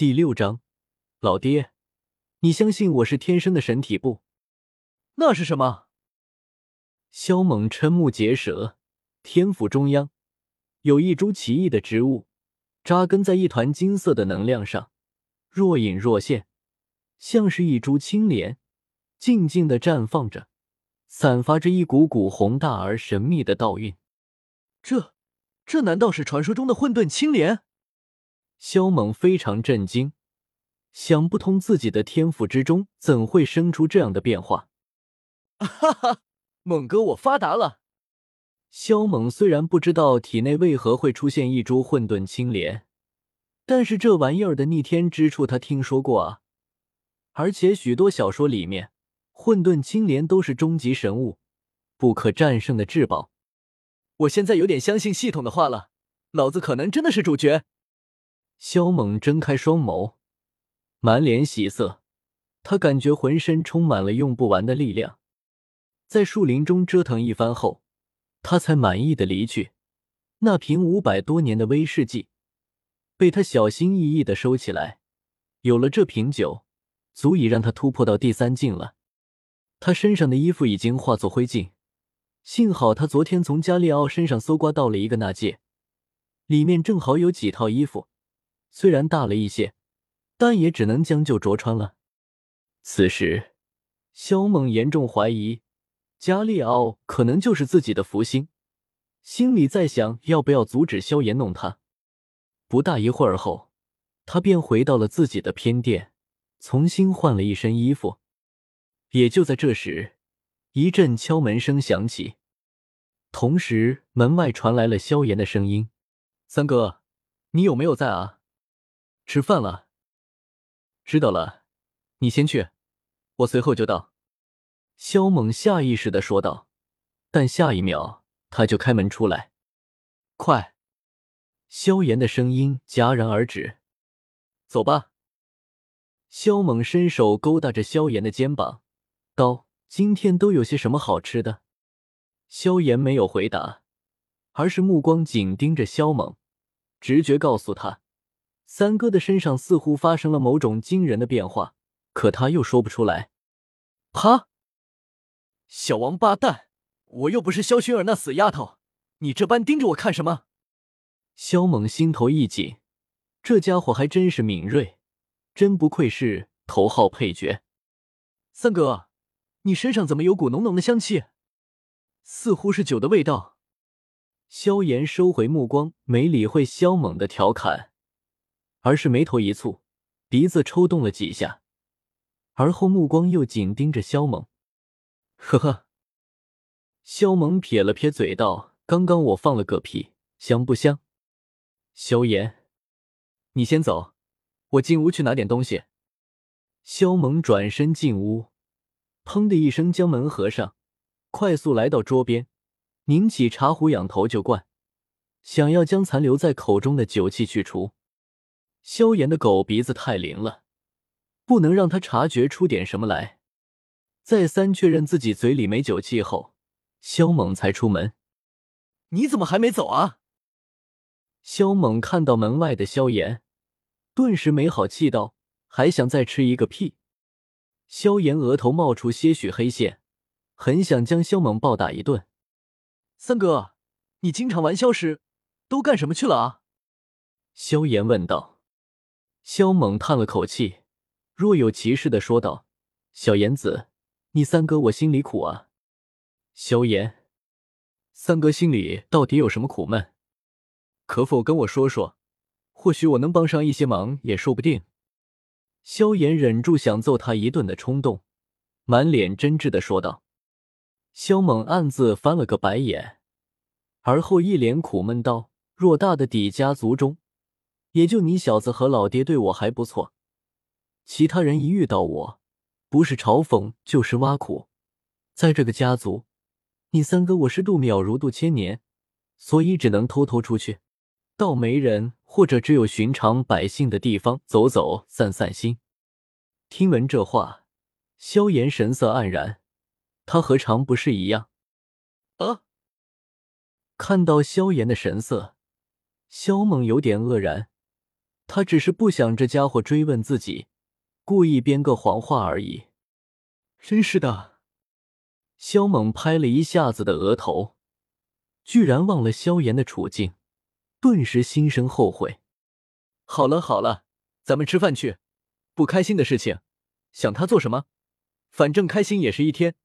第六章，老爹，你相信我是天生的神体不？那是什么？萧猛瞠目结舌，天府中央有一株奇异的植物，扎根在一团金色的能量上，若隐若现，像是一株青莲，静静的绽放着，散发着一股股宏大而神秘的道韵。这，这难道是传说中的混沌青莲？萧猛非常震惊，想不通自己的天赋之中怎会生出这样的变化。哈哈，猛哥，我发达了！萧猛虽然不知道体内为何会出现一株混沌青莲，但是这玩意儿的逆天之处他听说过啊，而且许多小说里面混沌青莲都是终极神物，不可战胜的至宝。我现在有点相信系统的话了，老子可能真的是主角。萧猛睁开双眸，满脸喜色。他感觉浑身充满了用不完的力量。在树林中折腾一番后，他才满意的离去。那瓶五百多年的威士忌被他小心翼翼的收起来。有了这瓶酒，足以让他突破到第三境了。他身上的衣服已经化作灰烬，幸好他昨天从加利奥身上搜刮到了一个纳戒，里面正好有几套衣服。虽然大了一些，但也只能将就着穿了。此时，萧猛严重怀疑加利奥可能就是自己的福星，心里在想要不要阻止萧炎弄他。不大一会儿后，他便回到了自己的偏殿，重新换了一身衣服。也就在这时，一阵敲门声响起，同时门外传来了萧炎的声音：“三哥，你有没有在啊？”吃饭了，知道了，你先去，我随后就到。萧猛下意识的说道，但下一秒他就开门出来。快！萧炎的声音戛然而止。走吧。萧猛伸手勾搭着萧炎的肩膀，道：“今天都有些什么好吃的？”萧炎没有回答，而是目光紧盯着萧猛，直觉告诉他。三哥的身上似乎发生了某种惊人的变化，可他又说不出来。啪！小王八蛋，我又不是萧薰儿那死丫头，你这般盯着我看什么？萧猛心头一紧，这家伙还真是敏锐，真不愧是头号配角。三哥，你身上怎么有股浓浓的香气？似乎是酒的味道。萧炎收回目光，没理会萧猛的调侃。而是眉头一蹙，鼻子抽动了几下，而后目光又紧盯着萧猛。呵呵，萧猛撇了撇嘴道：“刚刚我放了个屁，香不香？”萧炎，你先走，我进屋去拿点东西。萧猛转身进屋，砰的一声将门合上，快速来到桌边，拧起茶壶，仰头就灌，想要将残留在口中的酒气去除。萧炎的狗鼻子太灵了，不能让他察觉出点什么来。再三确认自己嘴里没酒气后，萧猛才出门。你怎么还没走啊？萧猛看到门外的萧炎，顿时没好气道：“还想再吃一个屁？”萧炎额头冒出些许黑线，很想将萧猛暴打一顿。三哥，你经常玩消失，都干什么去了啊？萧炎问道。萧猛叹了口气，若有其事的说道：“小炎子，你三哥我心里苦啊。”萧炎，三哥心里到底有什么苦闷？可否跟我说说？或许我能帮上一些忙，也说不定。萧炎忍住想揍他一顿的冲动，满脸真挚的说道。萧猛暗自翻了个白眼，而后一脸苦闷道：“偌大的底家族中。”也就你小子和老爹对我还不错，其他人一遇到我，不是嘲讽就是挖苦。在这个家族，你三哥我是度秒如度千年，所以只能偷偷出去，到没人或者只有寻常百姓的地方走走，散散心。听闻这话，萧炎神色黯然，他何尝不是一样？啊！看到萧炎的神色，萧猛有点愕然。他只是不想这家伙追问自己，故意编个谎话而已。真是的，萧猛拍了一下子的额头，居然忘了萧炎的处境，顿时心生后悔。好了好了，咱们吃饭去。不开心的事情，想他做什么？反正开心也是一天，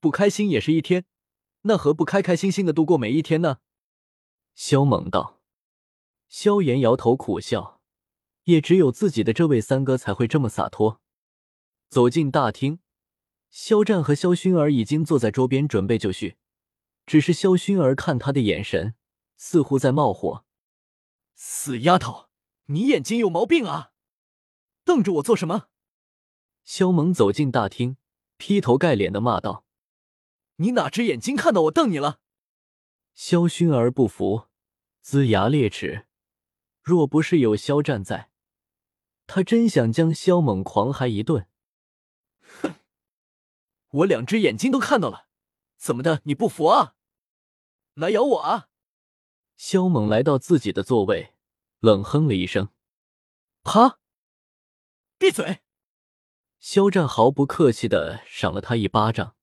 不开心也是一天，那何不开开心心的度过每一天呢？萧猛道。萧炎摇头苦笑，也只有自己的这位三哥才会这么洒脱。走进大厅，肖战和萧薰儿已经坐在桌边准备就绪，只是萧薰儿看他的眼神似乎在冒火。死丫头，你眼睛有毛病啊！瞪着我做什么？肖萌走进大厅，劈头盖脸的骂道：“你哪只眼睛看到我瞪你了？”萧薰儿不服，龇牙咧齿。若不是有肖战在，他真想将肖猛狂嗨一顿。哼，我两只眼睛都看到了，怎么的？你不服啊？来咬我啊！肖猛来到自己的座位，冷哼了一声：“啪！”闭嘴！肖战毫不客气的赏了他一巴掌。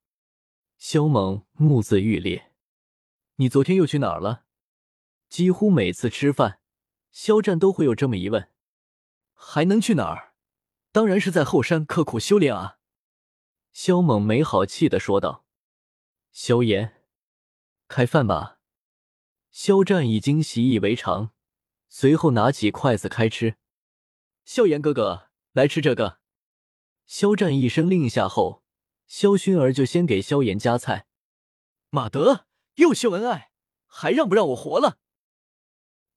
肖猛目眦欲裂：“你昨天又去哪儿了？”几乎每次吃饭。肖战都会有这么一问，还能去哪儿？当然是在后山刻苦修炼啊！肖猛没好气的说道。萧炎，开饭吧。肖战已经习以为常，随后拿起筷子开吃。萧炎哥哥，来吃这个。肖战一声令下后，萧薰儿就先给萧炎夹菜。马德，又秀恩爱，还让不让我活了？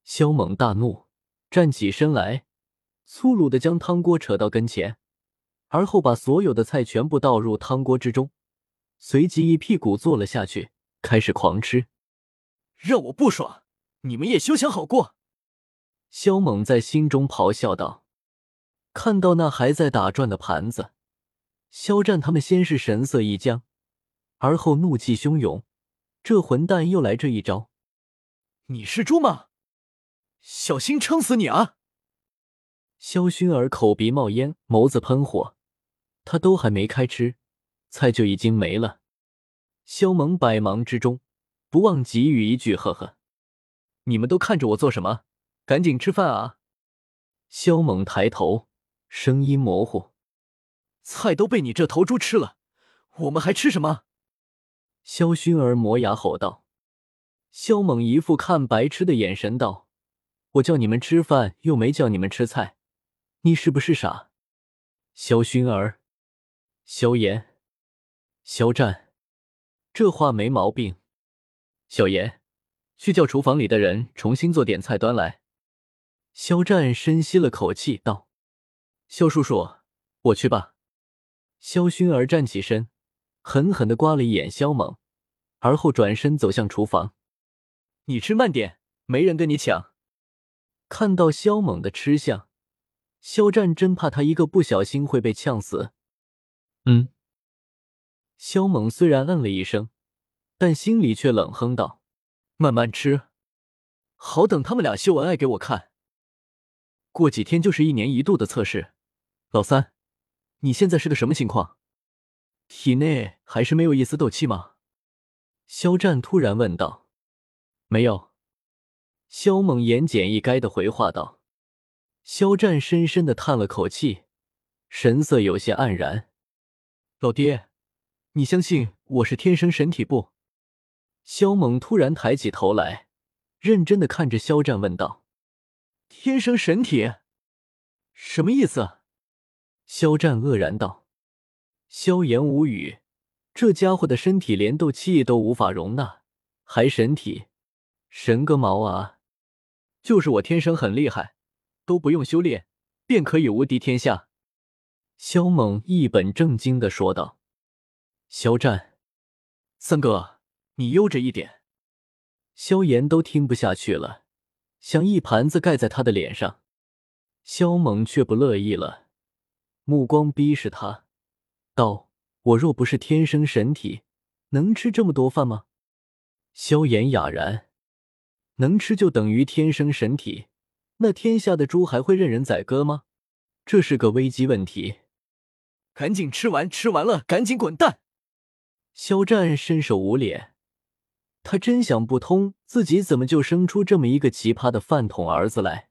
萧猛大怒，站起身来，粗鲁的将汤锅扯到跟前，而后把所有的菜全部倒入汤锅之中，随即一屁股坐了下去，开始狂吃。让我不爽，你们也休想好过！肖猛在心中咆哮道。看到那还在打转的盘子，肖战他们先是神色一僵，而后怒气汹涌，这混蛋又来这一招！你是猪吗？小心撑死你啊！萧薰儿口鼻冒烟，眸子喷火，他都还没开吃，菜就已经没了。萧猛百忙之中，不忘给予一句：“呵呵，你们都看着我做什么？赶紧吃饭啊！”萧猛抬头，声音模糊：“菜都被你这头猪吃了，我们还吃什么？”萧薰儿磨牙吼道。萧猛一副看白痴的眼神道。我叫你们吃饭，又没叫你们吃菜，你是不是傻？萧薰儿、萧炎、肖战，这话没毛病。小炎，去叫厨房里的人重新做点菜端来。肖战深吸了口气道：“肖叔叔，我去吧。”萧薰儿站起身，狠狠的刮了一眼萧猛，而后转身走向厨房：“你吃慢点，没人跟你抢。”看到萧猛的吃相，肖战真怕他一个不小心会被呛死。嗯，肖猛虽然嗯了一声，但心里却冷哼道：“慢慢吃，好等他们俩秀恩爱给我看。过几天就是一年一度的测试。老三，你现在是个什么情况？体内还是没有一丝斗气吗？”肖战突然问道。“没有。”肖猛言简意赅的回话道：“肖战深深的叹了口气，神色有些黯然。老爹，你相信我是天生神体不？”肖猛突然抬起头来，认真的看着肖战问道：“天生神体，什么意思？”肖战愕然道：“萧炎无语，这家伙的身体连斗气都无法容纳，还神体？神个毛啊！”就是我天生很厉害，都不用修炼便可以无敌天下。”萧猛一本正经的说道。肖战，三哥，你悠着一点。萧炎都听不下去了，想一盘子盖在他的脸上。萧猛却不乐意了，目光逼视他，道：“我若不是天生神体，能吃这么多饭吗？”萧炎哑然。能吃就等于天生神体，那天下的猪还会任人宰割吗？这是个危机问题。赶紧吃完，吃完了赶紧滚蛋！肖战伸手捂脸，他真想不通自己怎么就生出这么一个奇葩的饭桶儿子来。